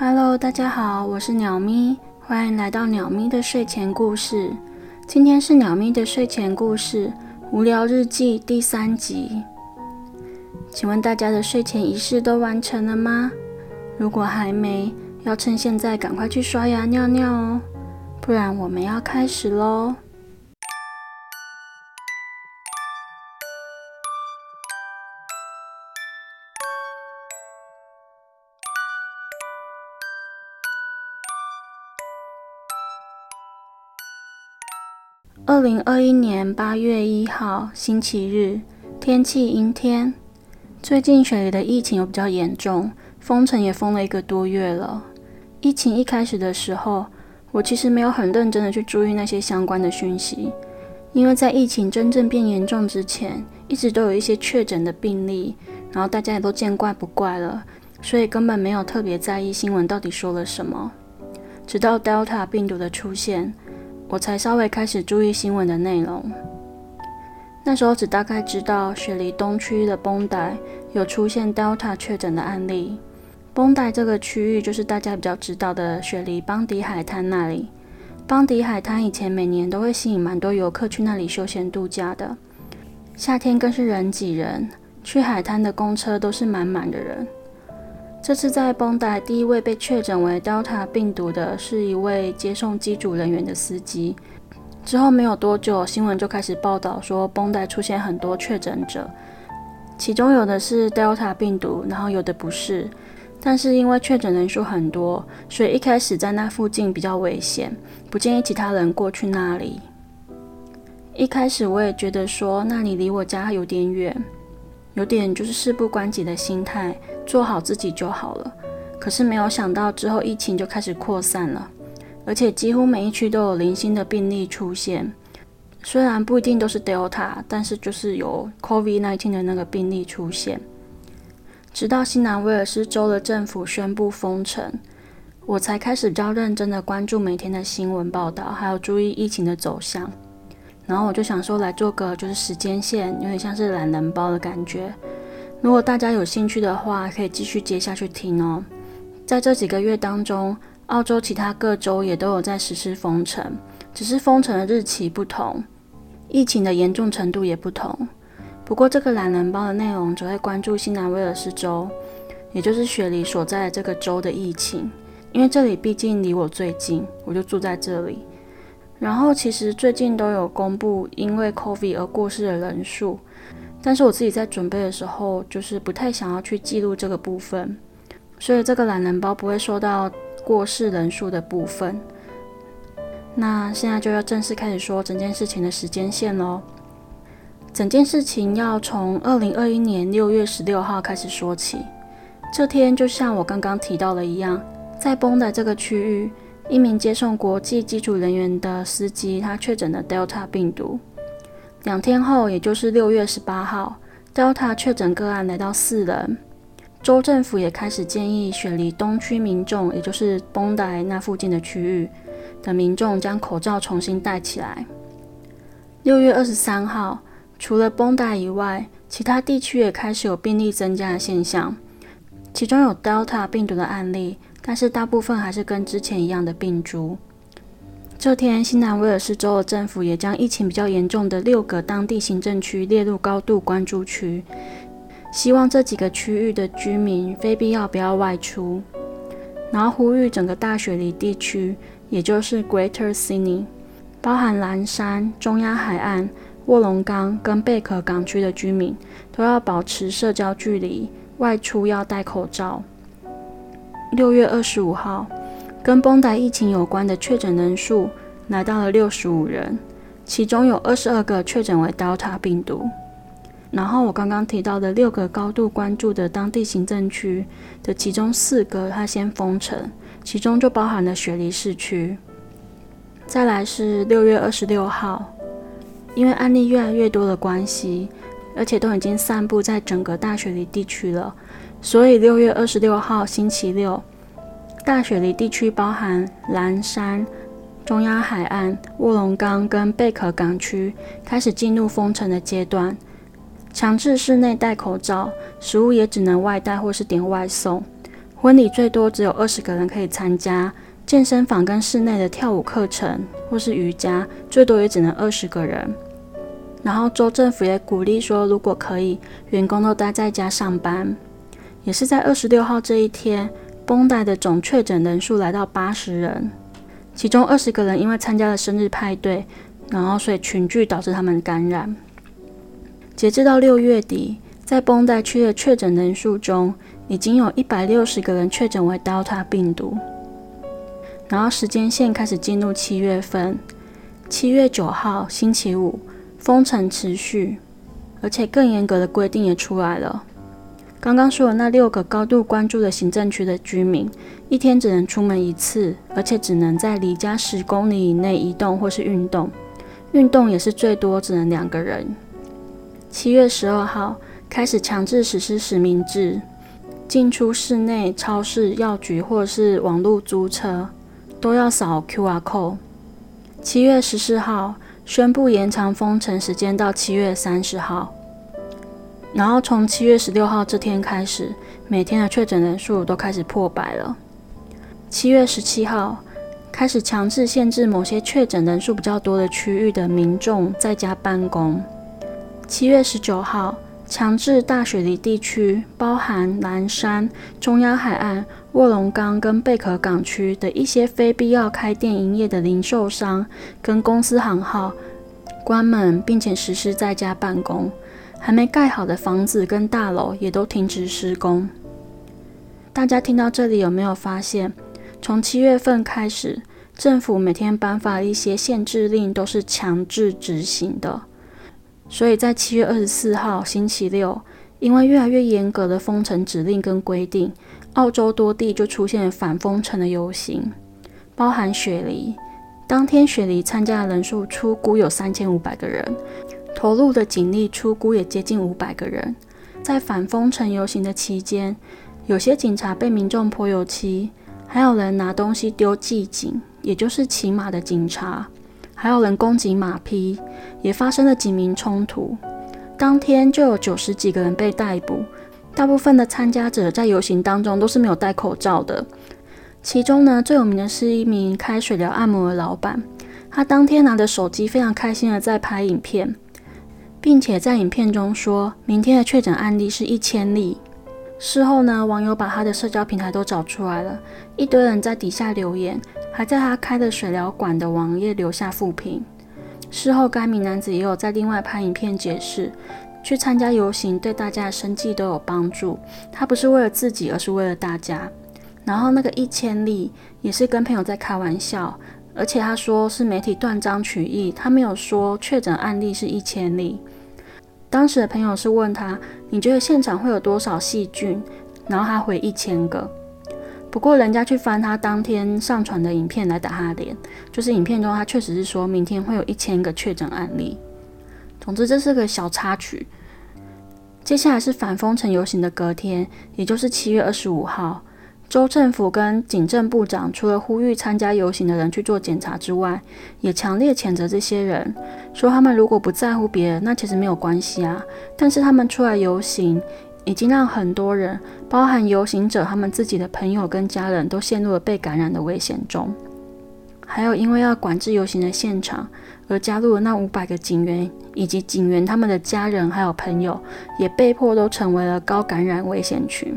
Hello，大家好，我是鸟咪，欢迎来到鸟咪的睡前故事。今天是鸟咪的睡前故事《无聊日记》第三集。请问大家的睡前仪式都完成了吗？如果还没，要趁现在赶快去刷牙尿尿哦，不然我们要开始喽。二零二一年八月一号，星期日，天气阴天。最近雪梨的疫情又比较严重，封城也封了一个多月了。疫情一开始的时候，我其实没有很认真的去注意那些相关的讯息，因为在疫情真正变严重之前，一直都有一些确诊的病例，然后大家也都见怪不怪了，所以根本没有特别在意新闻到底说了什么。直到 Delta 病毒的出现。我才稍微开始注意新闻的内容。那时候只大概知道雪梨东区的绷带有出现 Delta 确诊的案例。绷带这个区域就是大家比较知道的雪梨邦迪海滩那里。邦迪海滩以前每年都会吸引蛮多游客去那里休闲度假的，夏天更是人挤人，去海滩的公车都是满满的人。这次在绷带第一位被确诊为 Delta 病毒的是一位接送机组人员的司机。之后没有多久，新闻就开始报道说绷带出现很多确诊者，其中有的是 Delta 病毒，然后有的不是。但是因为确诊人数很多，所以一开始在那附近比较危险，不建议其他人过去那里。一开始我也觉得说那里离我家有点远。有点就是事不关己的心态，做好自己就好了。可是没有想到之后疫情就开始扩散了，而且几乎每一区都有零星的病例出现。虽然不一定都是 Delta，但是就是有 COVID-19 的那个病例出现。直到新南威尔士州的政府宣布封城，我才开始较认真的关注每天的新闻报道，还有注意疫情的走向。然后我就想说来做个就是时间线，有点像是懒人包的感觉。如果大家有兴趣的话，可以继续接下去听哦。在这几个月当中，澳洲其他各州也都有在实施封城，只是封城的日期不同，疫情的严重程度也不同。不过这个懒人包的内容只会关注新南威尔士州，也就是雪梨所在的这个州的疫情，因为这里毕竟离我最近，我就住在这里。然后其实最近都有公布因为 COVID 而过世的人数，但是我自己在准备的时候，就是不太想要去记录这个部分，所以这个懒人包不会说到过世人数的部分。那现在就要正式开始说整件事情的时间线喽。整件事情要从二零二一年六月十六号开始说起，这天就像我刚刚提到的一样，在崩的这个区域。一名接送国际机组人员的司机，他确诊了 Delta 病毒。两天后，也就是六月十八号，Delta 确诊个案来到四人。州政府也开始建议雪梨东区民众，也就是绷带那附近的区域的民众，将口罩重新戴起来。六月二十三号，除了绷带以外，其他地区也开始有病例增加的现象，其中有 Delta 病毒的案例。但是大部分还是跟之前一样的病株。这天，新南威尔士州的政府也将疫情比较严重的六个当地行政区列入高度关注区，希望这几个区域的居民非必要不要外出，然后呼吁整个大雪梨地区，也就是 Greater Sydney，包含蓝山、中央海岸、卧龙岗跟贝壳港区的居民，都要保持社交距离，外出要戴口罩。六月二十五号，跟绷带疫情有关的确诊人数来到了六十五人，其中有二十二个确诊为 Delta 病毒。然后我刚刚提到的六个高度关注的当地行政区的其中四个，它先封城，其中就包含了雪梨市区。再来是六月二十六号，因为案例越来越多的关系，而且都已经散布在整个大雪梨地区了。所以六月二十六号星期六，大雪梨地区包含蓝山、中央海岸、卧龙岗跟贝壳港区开始进入封城的阶段，强制室内戴口罩，食物也只能外带或是点外送。婚礼最多只有二十个人可以参加，健身房跟室内的跳舞课程或是瑜伽最多也只能二十个人。然后州政府也鼓励说，如果可以，员工都待在家上班。也是在二十六号这一天，绷带的总确诊人数来到八十人，其中二十个人因为参加了生日派对，然后所以群聚导致他们感染。截至到六月底，在绷带区的确诊人数中，已经有一百六十个人确诊为 Delta 病毒。然后时间线开始进入七月份，七月九号星期五。封城持续，而且更严格的规定也出来了。刚刚说的那六个高度关注的行政区的居民，一天只能出门一次，而且只能在离家十公里以内移动或是运动。运动也是最多只能两个人。七月十二号开始强制实施实名制，进出室内、超市、药局或是网络租车都要扫 QR code。七月十四号。宣布延长封城时间到七月三十号，然后从七月十六号这天开始，每天的确诊人数都开始破百了。七月十七号开始强制限制某些确诊人数比较多的区域的民众在家办公。七月十九号。强制大雪梨地区，包含蓝山、中央海岸、卧龙岗跟贝壳港区的一些非必要开店营业的零售商跟公司行号关门，并且实施在家办公。还没盖好的房子跟大楼也都停止施工。大家听到这里有没有发现，从七月份开始，政府每天颁发一些限制令都是强制执行的。所以在七月二十四号星期六，因为越来越严格的封城指令跟规定，澳洲多地就出现反封城的游行，包含雪梨。当天雪梨参加的人数出估有三千五百个人，投入的警力出估也接近五百个人。在反封城游行的期间，有些警察被民众泼油漆，还有人拿东西丢骑警，也就是骑马的警察。还有人攻击马匹，也发生了警民冲突。当天就有九十几个人被逮捕，大部分的参加者在游行当中都是没有戴口罩的。其中呢，最有名的是一名开水疗按摩的老板，他当天拿着手机非常开心的在拍影片，并且在影片中说明天的确诊案例是一千例。事后呢，网友把他的社交平台都找出来了，一堆人在底下留言。还在他开的水疗馆的网页留下负评。事后，该名男子也有在另外拍影片解释，去参加游行对大家的生计都有帮助。他不是为了自己，而是为了大家。然后那个一千例也是跟朋友在开玩笑，而且他说是媒体断章取义，他没有说确诊案例是一千例。当时的朋友是问他，你觉得现场会有多少细菌？然后他回一千个。不过，人家去翻他当天上传的影片来打他脸，就是影片中他确实是说明天会有一千个确诊案例。总之，这是个小插曲。接下来是反封城游行的隔天，也就是七月二十五号，州政府跟警政部长除了呼吁参加游行的人去做检查之外，也强烈谴责这些人，说他们如果不在乎别人，那其实没有关系啊。但是他们出来游行。已经让很多人，包含游行者他们自己的朋友跟家人都陷入了被感染的危险中。还有因为要管制游行的现场，而加入了那五百个警员以及警员他们的家人还有朋友，也被迫都成为了高感染危险群。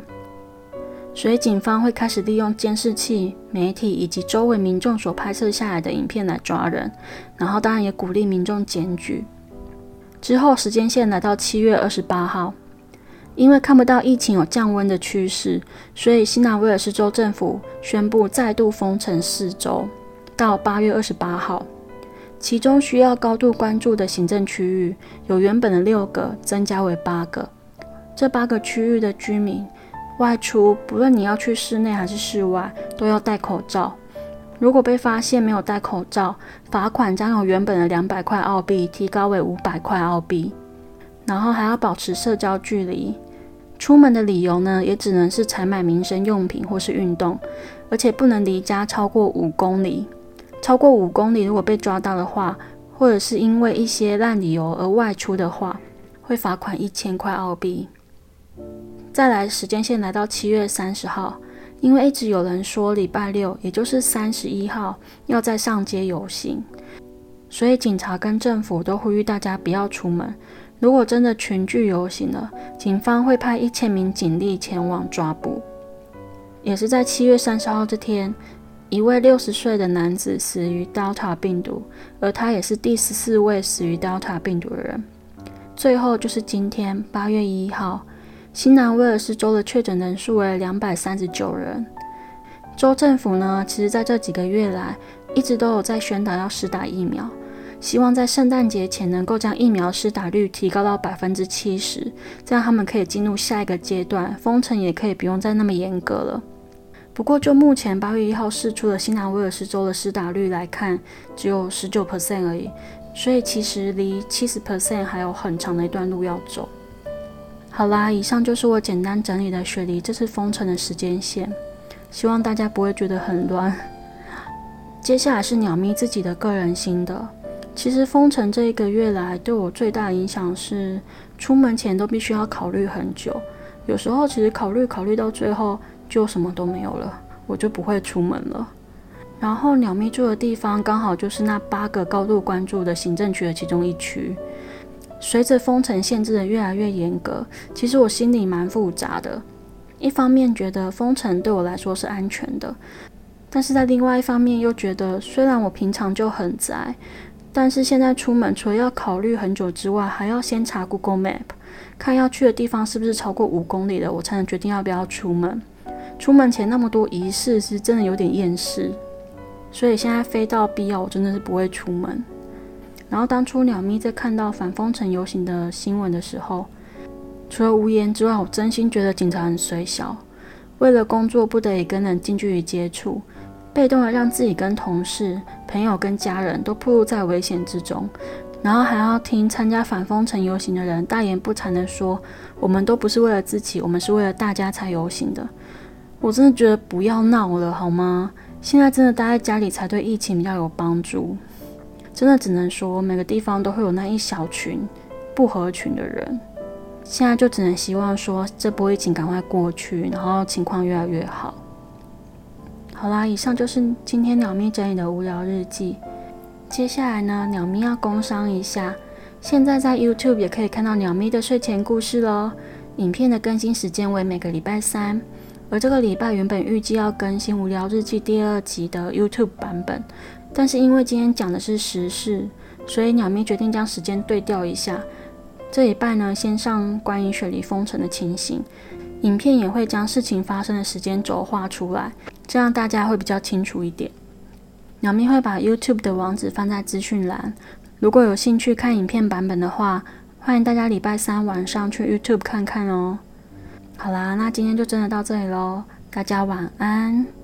所以警方会开始利用监视器、媒体以及周围民众所拍摄下来的影片来抓人，然后当然也鼓励民众检举。之后时间线来到七月二十八号。因为看不到疫情有降温的趋势，所以新南威尔士州政府宣布再度封城四周，到八月二十八号。其中需要高度关注的行政区域有原本的六个增加为八个。这八个区域的居民外出，不论你要去室内还是室外，都要戴口罩。如果被发现没有戴口罩，罚款将由原本的两百块澳币提高为五百块澳币。然后还要保持社交距离，出门的理由呢，也只能是采买民生用品或是运动，而且不能离家超过五公里。超过五公里，如果被抓到的话，或者是因为一些烂理由而外出的话，会罚款一千块澳币。再来，时间线来到七月三十号，因为一直有人说礼拜六，也就是三十一号，要在上街游行，所以警察跟政府都呼吁大家不要出门。如果真的群聚游行了，警方会派一千名警力前往抓捕。也是在七月三十号这天，一位六十岁的男子死于 Delta 病毒，而他也是第十四位死于 Delta 病毒的人。最后就是今天八月一号。新南威尔士州的确诊人数为两百三十九人。州政府呢，其实在这几个月来一直都有在宣导要施打疫苗，希望在圣诞节前能够将疫苗施打率提高到百分之七十，这样他们可以进入下一个阶段，封城也可以不用再那么严格了。不过，就目前八月一号试出的新南威尔士州的施打率来看，只有十九 percent 而已，所以其实离七十 percent 还有很长的一段路要走。好啦，以上就是我简单整理的雪梨这次封城的时间线，希望大家不会觉得很乱。接下来是鸟咪自己的个人心得。其实封城这一个月来，对我最大的影响是，出门前都必须要考虑很久。有时候其实考虑考虑到最后就什么都没有了，我就不会出门了。然后鸟咪住的地方刚好就是那八个高度关注的行政区的其中一区。随着封城限制的越来越严格，其实我心里蛮复杂的。一方面觉得封城对我来说是安全的，但是在另外一方面又觉得，虽然我平常就很宅，但是现在出门除了要考虑很久之外，还要先查 Google Map，看要去的地方是不是超过五公里了，我才能决定要不要出门。出门前那么多仪式，是真的有点厌世。所以现在非到必要，我真的是不会出门。然后当初鸟咪在看到反封城游行的新闻的时候，除了无言之外，我真心觉得警察很衰小。为了工作不得已跟人近距离接触，被动的让自己跟同事、朋友跟家人都暴露在危险之中，然后还要听参加反封城游行的人大言不惭的说：“我们都不是为了自己，我们是为了大家才游行的。”我真的觉得不要闹了好吗？现在真的待在家里才对疫情比较有帮助。真的只能说，每个地方都会有那一小群不合群的人。现在就只能希望说，这波疫情赶快过去，然后情况越来越好。好啦，以上就是今天鸟咪整理的无聊日记。接下来呢，鸟咪要工商一下，现在在 YouTube 也可以看到鸟咪的睡前故事喽。影片的更新时间为每个礼拜三，而这个礼拜原本预计要更新无聊日记第二集的 YouTube 版本。但是因为今天讲的是时事，所以鸟咪决定将时间对调一下。这一半呢，先上关于雪梨封城的情形，影片也会将事情发生的时间轴画出来，这样大家会比较清楚一点。鸟咪会把 YouTube 的网址放在资讯栏，如果有兴趣看影片版本的话，欢迎大家礼拜三晚上去 YouTube 看看哦。好啦，那今天就真的到这里喽，大家晚安。